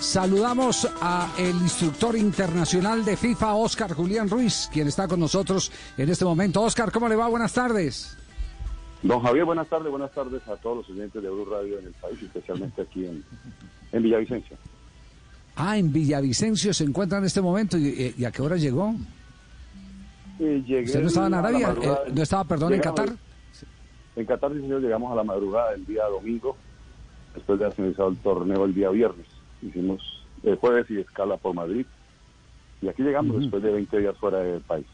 Saludamos a el instructor internacional de FIFA, Oscar Julián Ruiz, quien está con nosotros en este momento. Oscar, ¿cómo le va? Buenas tardes. Don Javier, buenas tardes, buenas tardes a todos los oyentes de Euro Radio en el país, especialmente aquí en, en Villavicencio. Ah, en Villavicencio se encuentra en este momento. ¿Y, a qué hora llegó? Eh, ¿Usted no estaba en Arabia? Eh, ¿No estaba, perdón, en Qatar? En Qatar, sí, señor, llegamos a la madrugada del día domingo, después de haber finalizado el torneo el día viernes. Hicimos el jueves y escala por Madrid. Y aquí llegamos después de 20 días fuera del país.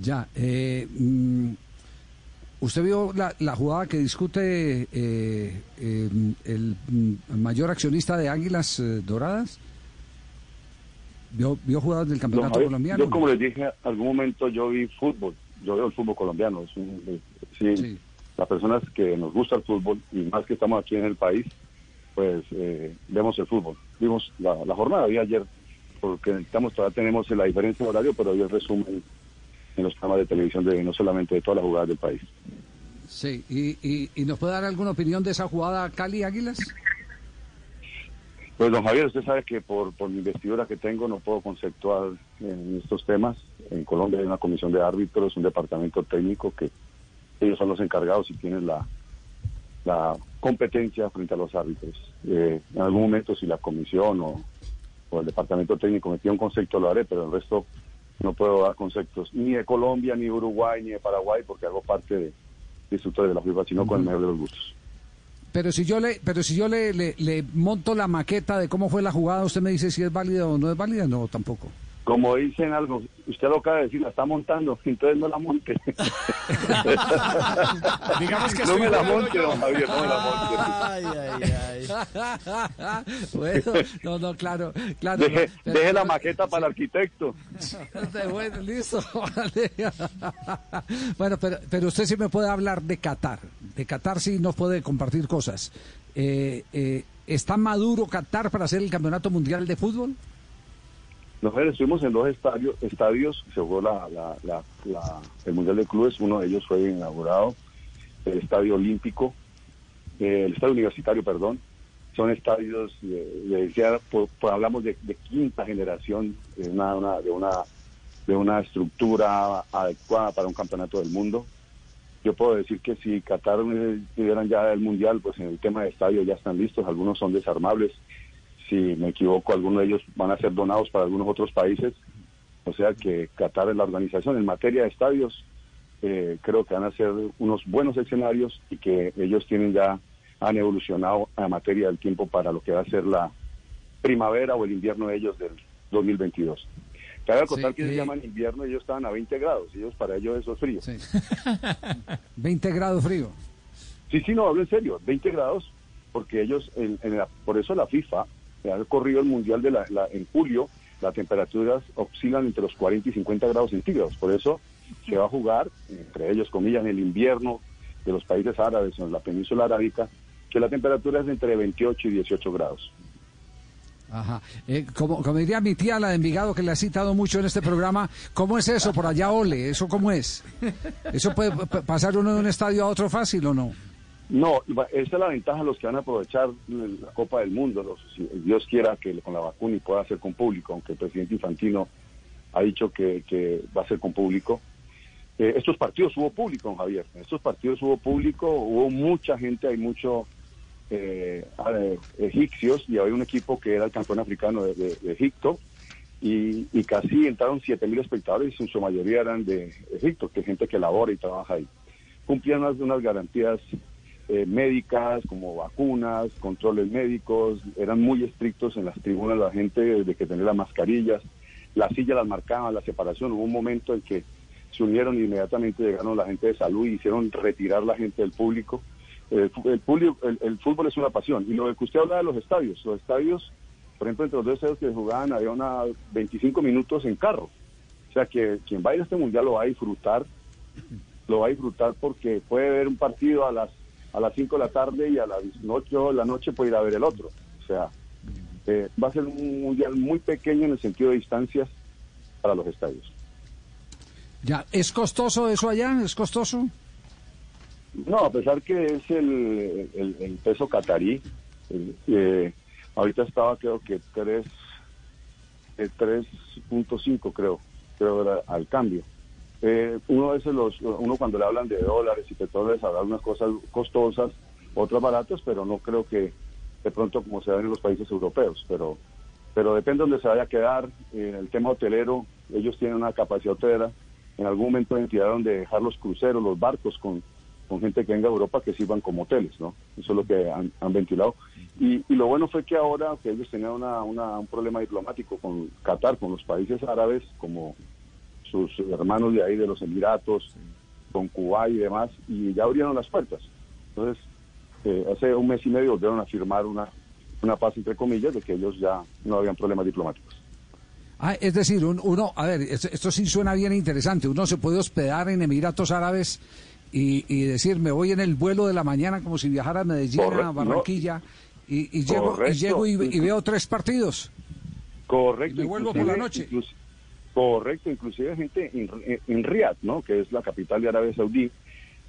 Ya. Eh, mm, ¿Usted vio la, jugada que discute eh, em, el mm, mayor accionista de Águilas eh, Doradas? ¿Vio, ¿Vio jugadas del campeonato colombiano? Yo, como les dije, algún momento yo vi fútbol. Yo veo el fútbol colombiano. Es sí, Las personas que nos gusta el fútbol, y más que estamos aquí en el país, pues eh, vemos el fútbol. Vimos la, jornada de ayer, porque estamos, todavía tenemos la diferencia de horario, pero hoy resumen en los programas de televisión de no solamente de todas las jugadas del país. Sí, ¿Y, y, nos puede dar alguna opinión de esa jugada Cali Águilas? Pues don Javier, usted sabe que por, por mi investidura que tengo no puedo conceptuar en estos temas. En Colombia hay una comisión de árbitros, un departamento técnico que ellos son los encargados y tienen la, la competencia frente a los árbitros. Eh, en algún momento si la comisión o, el departamento técnico me un concepto lo haré, pero el resto no puedo dar conceptos ni de Colombia, ni de Uruguay, ni de Paraguay, porque hago parte de, instructores de la FIFA, sino con el mejor de los gustos. Pero si yo le, pero si yo le, le monto la maqueta de cómo fue la jugada, usted me dice si es válida o no es válida, no tampoco como dicen algo, usted lo acaba de decir, la está montando, entonces no la monte. Digamos que no me la monte, don Javier, no me la monte. Ay, ay, ay. bueno, no, no, claro, claro. Deje, deje la maqueta para el arquitecto. bueno, listo. bueno, pero, pero usted sí me puede hablar de Qatar. De Qatar sí nos puede compartir cosas. Eh, eh, ¿Está maduro Qatar para hacer el campeonato mundial de fútbol? Nosotros estuvimos en dos estadios, estadios se jugó la, el Mundial de Clubes, uno de ellos fue inaugurado, el Estadio Olímpico, eh, el Estadio Universitario, perdón, son estadios, de, hablamos de, quinta generación, de una, de, una, de una estructura adecuada para un campeonato del mundo. Yo puedo decir que si Qatar tuvieran ya el Mundial, pues en el tema de estadio ya están listos, algunos son desarmables, si me equivoco, algunos de ellos van a ser donados para algunos otros países. O sea que Qatar es la organización en materia de estadios. Eh, creo que van a ser unos buenos escenarios y que ellos tienen ya, han evolucionado a materia del tiempo para lo que va a ser la primavera o el invierno de ellos del 2022. Cabe contar que se eh, llaman invierno, ellos estaban a 20 grados, ellos para ellos eso es frío. 20 grados frío. Sí, sí, no, hablo en serio, 20 grados, porque ellos, en, por eso la FIFA ha corrido el Mundial de la, en julio, las temperaturas oscilan entre los 40 y 50 grados centígrados. Por eso se va a jugar, entre ellos, comillas, en el invierno de los países árabes, en la península arábica, que la temperatura es entre 28 y 18 grados. Ajá. Eh, como, como diría mi tía, la de Envigado, que le ha citado mucho en este programa, ¿cómo es eso por allá, Ole? ¿Eso cómo es? ¿Eso puede pasar uno de un estadio a otro fácil o no? No, esa es la ventaja de los que van a aprovechar la Copa del Mundo. Los, si Dios quiera que con la vacuna y pueda ser con público, aunque el presidente Infantino ha dicho que, va a ser con público. Eh, estos partidos hubo público, Javier. Estos partidos hubo público, hubo mucha gente, hay muchos eh, egipcios y había un equipo que era el campeón africano de, Egipto y, casi entraron 7.000 espectadores y en su mayoría eran de Egipto, que es gente que labora y trabaja ahí. Cumplían unas, unas garantías eh, médicas, como vacunas, controles médicos, eran muy estrictos en las tribunas la gente de que tenía las mascarillas, las sillas las marcaban, la separación, hubo un momento en que se unieron y inmediatamente llegaron la gente de salud y hicieron retirar la gente del público. el, el, fútbol es una pasión. Y lo que usted habla de los estadios, los estadios, por ejemplo, entre los dos estadios que jugaban había una 25 minutos en carro. O sea que quien vaya a este mundial lo va a disfrutar, lo va a disfrutar porque puede ver un partido a las a las 5 de la tarde y a las 8 de la noche puede ir a ver el otro. O sea, eh, va a ser un mundial muy pequeño en el sentido de distancias para los estadios. Ya, ¿es costoso eso allá? ¿Es costoso? No, a pesar que es el, el, peso catarí, eh, Ahorita estaba creo que 3, 3.5 creo, creo era al cambio. Eh, uno de los, uno cuando le hablan de dólares y petróleos habla unas cosas costosas, otras baratas, pero no creo que de pronto como se dan en los países europeos, pero pero depende de dónde se vaya a quedar. En el tema hotelero, ellos tienen una capacidad hotelera, en algún momento entidad donde dejar los cruceros, los barcos con, con gente que venga a Europa que sirvan como hoteles, ¿no? Eso es lo que han, ventilado. Y, y, lo bueno fue que ahora que ellos tenían una, una, un problema diplomático con Qatar, con los países árabes, como sus hermanos de ahí, de los Emiratos, con Cuba y demás, y ya abrieron las puertas. Entonces, eh, hace un mes y medio volvieron a firmar una, una paz entre comillas de que ellos ya no habían problemas diplomáticos. Ah, es decir, uno, a ver, esto, sí suena bien interesante. Uno se puede hospedar en Emiratos Árabes y, decir, me voy en el vuelo de la mañana como si viajara a Medellín, a Barranquilla, y, llego, y, llego y, veo tres partidos. Correcto. Y vuelvo por la noche. Correcto, inclusive gente en, en, Riyadh, ¿no? que es la capital de Arabia Saudí,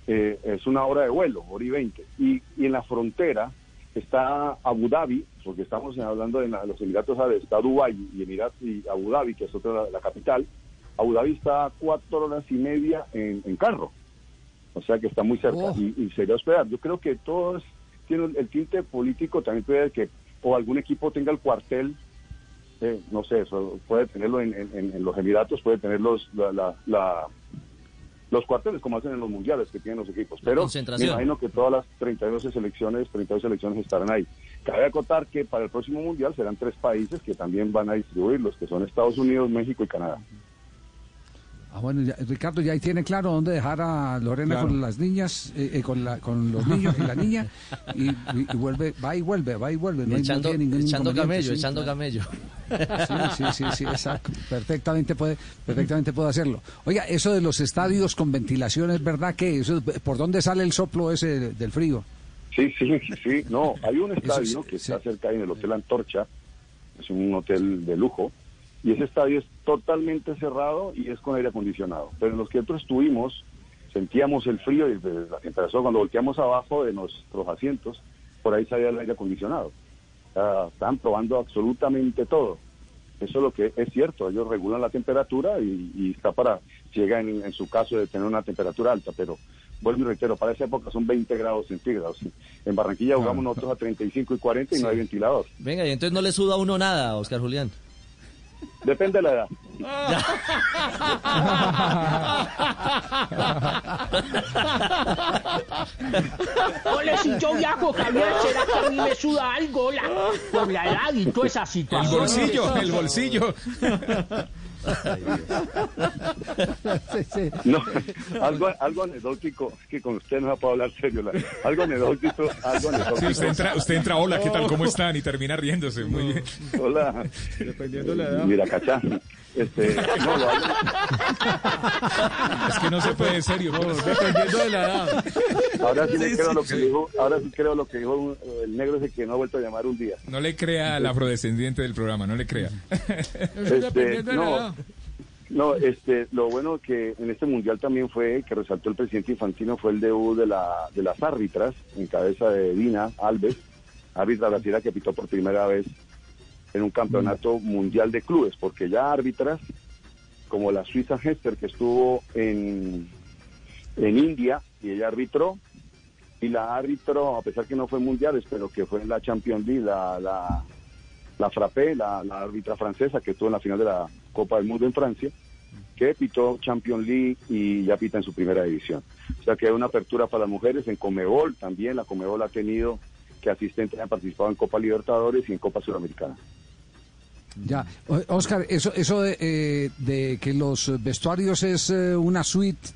eh, es una hora de vuelo, hora y veinte. Y, y en la frontera está Abu Dhabi, porque estamos hablando de los Emiratos Árabes, está Dubái y Emirat y Abu Dhabi, que es otra la, capital. Abu Dhabi está a cuatro horas y media en, carro, o sea que está muy cerca oh. y, sería hospedar. Yo creo que todos tienen el tinte político, también puede que o algún equipo tenga el cuartel, eh, no sé, eso puede tenerlo en, los Emiratos, puede tenerlo la, la los cuarteles como hacen en los mundiales que tienen los equipos. Pero me imagino que todas las 32 selecciones, 32 selecciones estarán ahí. Cabe acotar que para el próximo mundial serán tres países que también van a distribuirlos, que son Estados Unidos, México y Canadá. Ah, bueno, Ricardo ya ahí tiene claro dónde dejar a Lorena con las niñas, eh, eh, con, la, con los niños y la niña, y, vuelve, va y vuelve, va y vuelve. No echando, echando camello, echando camello. Sí, sí, sí, sí, exacto. Perfectamente puede, perfectamente puede hacerlo. Oiga, eso de los estadios con ventilación, ¿es verdad que eso, por dónde sale el soplo ese del frío? Sí, sí, sí, no, hay un estadio que está cerca ahí en el Hotel Antorcha, es un hotel de lujo, y ese estadio es totalmente cerrado y es con aire acondicionado. Pero en los que nosotros estuvimos, sentíamos el frío y la temperatura cuando volteamos abajo de nuestros asientos, por ahí salía el aire acondicionado. están probando absolutamente todo. Eso es lo que es cierto, ellos regulan la temperatura y, está para, llega en, su caso de tener una temperatura alta, pero vuelvo y reitero, para esa época son 20 grados centígrados. En Barranquilla jugamos nosotros a 35 y 40 y no hay ventilador. Venga, y entonces no le suda a uno nada, Oscar Julián. Depende de la edad. Ole, si yo viajo, Javier, ¿será que a mí me suda algo la, por la edad y toda esa situación? El bolsillo, el bolsillo. No, algo, algo anecdótico, que con usted no a poder hablar serio. algo anecdótico, algo anecdótico. usted entra, usted entra, hola, ¿qué tal? ¿Cómo están? Y termina riéndose. Muy bien. Hola. Dependiendo de la edad. Mira, cachá. Este, no, lo Es que no se puede, en serio. dependiendo de la edad. Ahora sí, creo lo que dijo, ahora sí creo lo que dijo el negro ese que no ha vuelto a llamar un día. No le crea al afrodescendiente del programa, no le crea. Este, no, no, este, lo bueno que en este mundial también fue, que resaltó el presidente Infantino, fue el debut de, la, de las árbitras, en cabeza de Dina Alves, árbitra brasileña que pitó por primera vez en un campeonato mundial de clubes, porque ya árbitras como la Suiza Hester, que estuvo en, en India y ella arbitró, y la árbitro, a pesar que no fue mundiales, pero que fue en la Champions League, la, la, la Frappé, la, la árbitra francesa que estuvo en la final de la Copa del Mundo en Francia, que pitó Champions League y ya pita en su primera división. O sea que hay una apertura para las mujeres en Comebol también, la Comebol ha tenido que asistentes han participado en Copa Libertadores y en Copa Sudamericana. Ya, Oscar, eso, eso de, eh, de que los vestuarios es eh, una suite,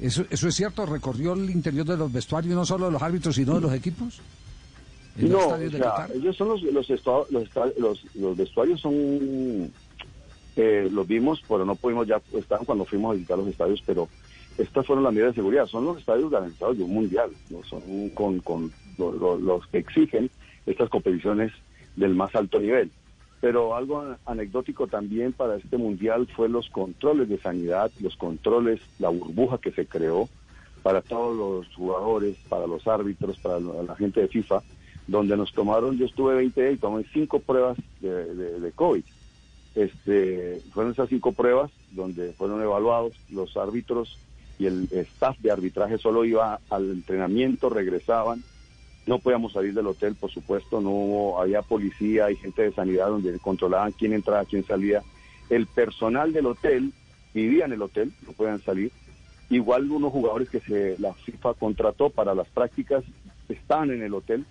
¿eso, ¿eso es cierto? ¿Recorrió el interior de los vestuarios no solo de los árbitros, sino de los equipos? No, ellos son los los, los, los, vestuarios son eh, los vimos, pero no pudimos ya estar cuando fuimos a visitar los estadios, pero estas fueron las medidas de seguridad. Son los estadios garantizados de un mundial, ¿no? son con, con los que exigen estas competiciones del más alto nivel. Pero algo anecdótico también para este mundial fue los controles de sanidad, los controles, la burbuja que se creó para todos los jugadores, para los árbitros, para la gente de FIFA, donde nos tomaron, yo estuve 20 días y tomé cinco pruebas de, de, COVID. Este, fueron esas cinco pruebas donde fueron evaluados los árbitros y el staff de arbitraje solo iba al entrenamiento, regresaban. No podíamos salir del hotel, por supuesto, no había policía y gente de sanidad donde controlaban quién entraba, quién salía. El personal del hotel vivía en el hotel, no podían salir. Igual unos jugadores que se, la FIFA contrató para las prácticas estaban en el hotel.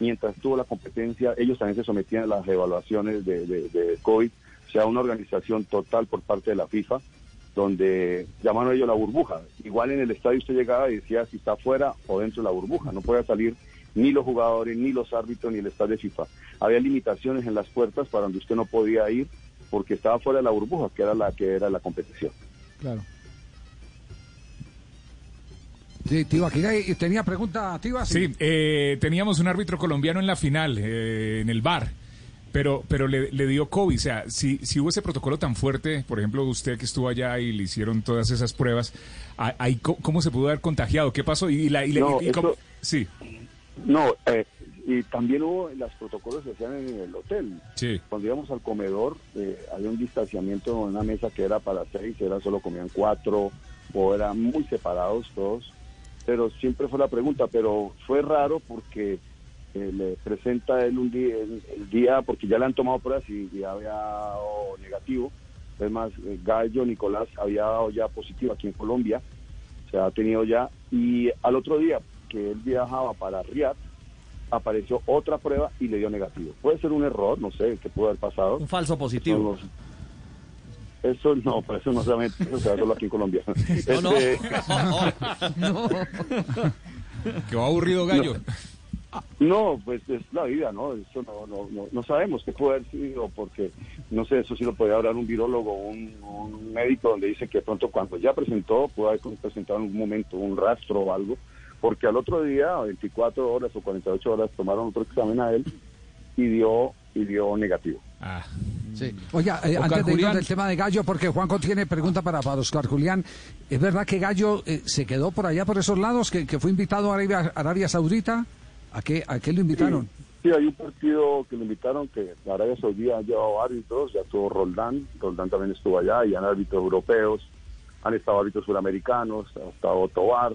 Mientras tuvo la competencia, ellos también se sometían a las evaluaciones de, de, de COVID, o sea, una organización total por parte de la FIFA donde llamaron ellos la burbuja. Igual en el estadio usted llegaba y decía si está fuera o dentro de la burbuja. No podía salir ni los jugadores, ni los árbitros, ni el estadio de FIFA. Había limitaciones en las puertas para donde usted no podía ir porque estaba fuera de la burbuja, que era la que era la competición. Claro. Sí, Tiba, tenía pregunta, Tiba. Sí, sí eh, teníamos un árbitro colombiano en la final, eh, en el bar pero, pero le, le, dio COVID. O sea, si, si hubo ese protocolo tan fuerte, por ejemplo, usted que estuvo allá y le hicieron todas esas pruebas, ahí, ¿cómo se pudo haber contagiado? ¿Qué pasó? Y, la, y, no, y, cómo, sí. No, eh, y también hubo, los protocolos se hacían en el hotel. Sí. Cuando íbamos al comedor, eh, había un distanciamiento en una mesa que era para seis, era solo comían cuatro, o eran muy separados todos. Pero siempre fue la pregunta, pero fue raro porque eh, le presenta él un día, el, el, día, porque ya le han tomado pruebas y, y había dado negativo. Además, eh, Gallo Nicolás había dado ya positivo aquí en Colombia, se ha tenido ya. Y al otro día que él viajaba para Riyadh, apareció otra prueba y le dio negativo. Puede ser un error, no sé, qué puede haber pasado. Un falso positivo. Eso no, por eso no se va a solo aquí en Colombia. No, este, no. no. Qué aburrido gallo. No. no, pues es la vida, ¿no? Eso no, no, no, no, sabemos qué puede haber sido, porque no sé, eso sí lo podría hablar un virólogo, un, un médico, donde dice que pronto cuando ya presentó, puede haber presentado en algún momento un rastro o algo, porque al otro día, 24 horas o 48 horas, tomaron otro examen a él y dio, y dio negativo. Ah. Sí. Oiga, eh, antes de ir del tema de Gallo, porque Juanco tiene pregunta para, para Oscar Julián. ¿Es verdad que Gallo eh, se quedó por allá, por esos lados, que, que fue invitado a Arabia, Arabia Saudita? ¿A qué, ¿A qué lo invitaron? Sí, sí, hay un partido que lo invitaron, que Arabia Saudí ha llevado árbitros, ya estuvo Roldán, Roldán también estuvo allá, y han árbitros europeos, han estado árbitros suramericanos, ha estado Tobar,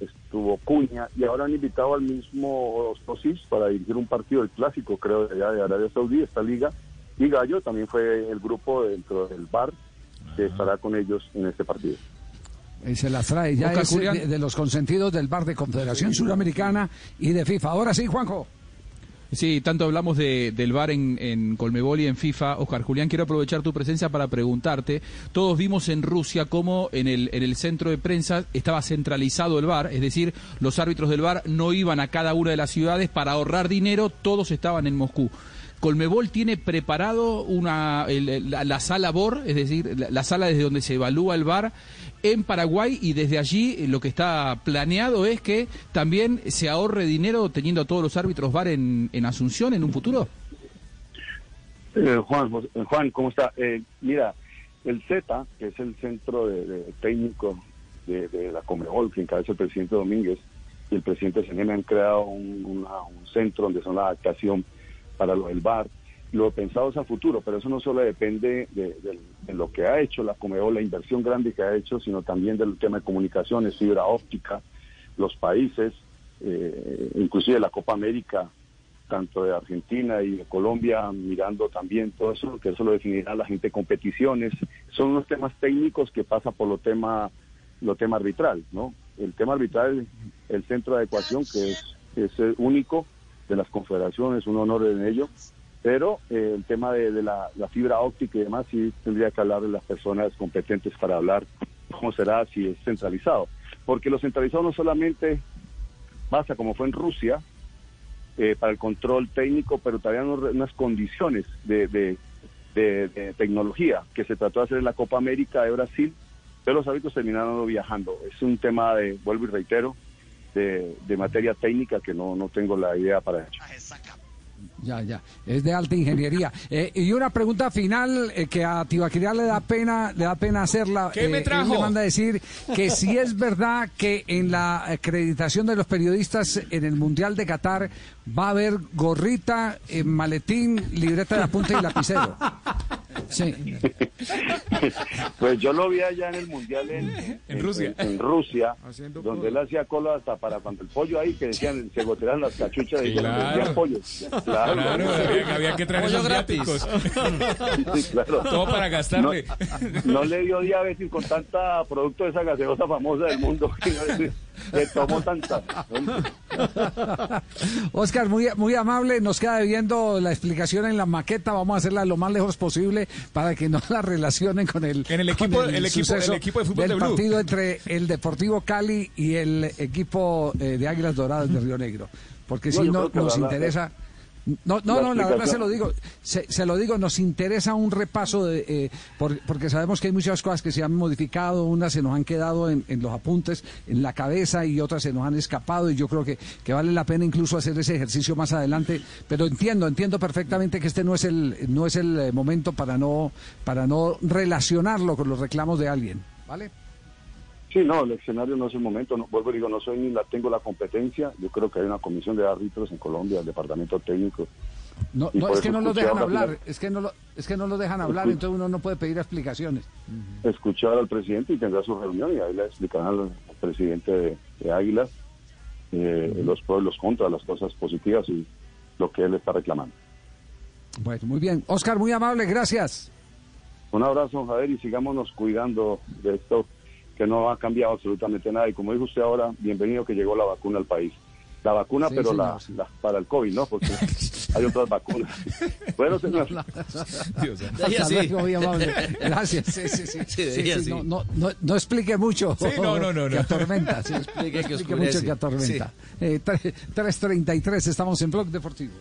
estuvo Cuña, y ahora han invitado al mismo Osis para dirigir un partido, el clásico creo, de allá de Arabia Saudí, esta liga, y Gallo también fue el grupo dentro del bar que estará con ellos en este partido. Y se las trae ya es de, de, los consentidos del bar de Confederación Suramericana y de FIFA. Ahora sí, Juanjo. Sí, tanto hablamos de, del bar en, en, Colmebol y en FIFA. Oscar Julián, quiero aprovechar tu presencia para preguntarte. Todos vimos en Rusia cómo en el, en el centro de prensa estaba centralizado el bar, es decir, los árbitros del bar no iban a cada una de las ciudades para ahorrar dinero, todos estaban en Moscú. Colmebol tiene preparado una, el, la, la, sala BOR, es decir, la, la, sala desde donde se evalúa el bar en Paraguay y desde allí lo que está planeado es que también se ahorre dinero teniendo a todos los árbitros VAR en, en Asunción en un futuro. Eh, Juan, Juan, ¿cómo está? Eh, mira, el Z, que es el centro de, técnico de, la Comebol, que encabeza el presidente Domínguez y el presidente CNM han creado un centro donde son la adaptación para lo del bar. Lo pensado es a futuro, pero eso no solo depende de, lo que ha hecho la Comebol, la inversión grande que ha hecho, sino también del tema de comunicaciones, fibra óptica, los países, eh, inclusive la Copa América, tanto de Argentina y de Colombia, mirando también todo eso, que eso lo definirá la gente competiciones. Son unos temas técnicos que pasan por lo tema, lo tema arbitral, ¿no? El tema arbitral, el centro de adecuación, que es, es único de las confederaciones, un honor en ello, pero eh, el tema de, de la, la, fibra óptica y demás sí tendría que hablar de las personas competentes para hablar cómo será si es centralizado. Porque lo centralizado no solamente pasa como fue en Rusia, eh, para el control técnico, pero también unas condiciones de, de, de, tecnología que se trató de hacer en la Copa América de Brasil, pero los hábitos terminaron viajando. Es un tema de, vuelvo y reitero, de, materia técnica que no, no tengo la idea para ello. Ya, ya. Es de alta ingeniería. Eh, y una pregunta final eh, que a Tibaquirá le da pena, le da pena hacerla. ¿Qué me Eh, él trajo? me manda a decir que si es verdad que en la acreditación de los periodistas en el Mundial de Qatar va a haber gorrita, eh, maletín, libreta de apunte y lapicero. Sí. Pues yo lo vi allá en el Mundial en, En Rusia. en- en Rusia, donde él hacía cola hasta para cuando el pollo ahí, que decían, se goteaban las cachuchas y Claro. decían pollo. Claro, Claro, había, había que traer Pollo esos gratis. viáticos. Sí, claro. Todo para gastarle. No, no le dio diabetes con tanta producto de esa gaseosa famosa del mundo que, que tomó tanta. Oscar, muy, muy amable, nos queda debiendo la explicación en la maqueta, vamos a hacerla lo más lejos posible para que no la relacionen con el, En el con equipo- el equipo- el equipo de fútbol del de Blue. partido entre el Deportivo Cali y el equipo eh, de Águilas Doradas de Río Negro, porque No, si no nos la- interesa... No, no, la no, la verdad se lo digo, se, se lo digo, nos interesa un repaso de, eh, por- porque sabemos que hay muchas cosas que se han modificado, unas se nos han quedado en, en los apuntes, en la cabeza y otras se nos han escapado y yo creo que, que vale la pena incluso hacer ese ejercicio más adelante, pero entiendo, entiendo perfectamente que este no es el, no es el eh, momento para no, para no relacionarlo con los reclamos de alguien, ¿vale? Sí, no, el escenario no es el momento. No, vuelvo y digo, no soy ni la tengo la competencia. Yo creo que hay una comisión de árbitros en Colombia, el departamento técnico. No, es que no lo escuché dejan hablar, final- es que no lo, es que no lo dejan hablar, entonces uno no puede pedir explicaciones. Escuchar al presidente y tendrá su reunión y ahí le explicarán al presidente de, de Águilas eh, los pros los contras, las cosas positivas y lo que él está reclamando. Bueno, muy bien. Oscar, muy amable, gracias. Un abrazo, Javier, y sigámonos cuidando de esto que no ha cambiado absolutamente nada. Y como dijo usted ahora, bienvenido que llegó la vacuna al país. La vacuna, Sí, pero señor, la, sí. la- para el COVID, ¿no? Porque hay otras vacunas. Bueno, señor. Hasta así. luego, muy amable. Gracias. Sí, sí, sí. No, no, no, no explique mucho. Sí, no, no, no, Que no. atormenta. Sí. Explique que explique oscurece. mucho que atormenta. Eh, tre- 3.33, estamos en Blog Deportivo.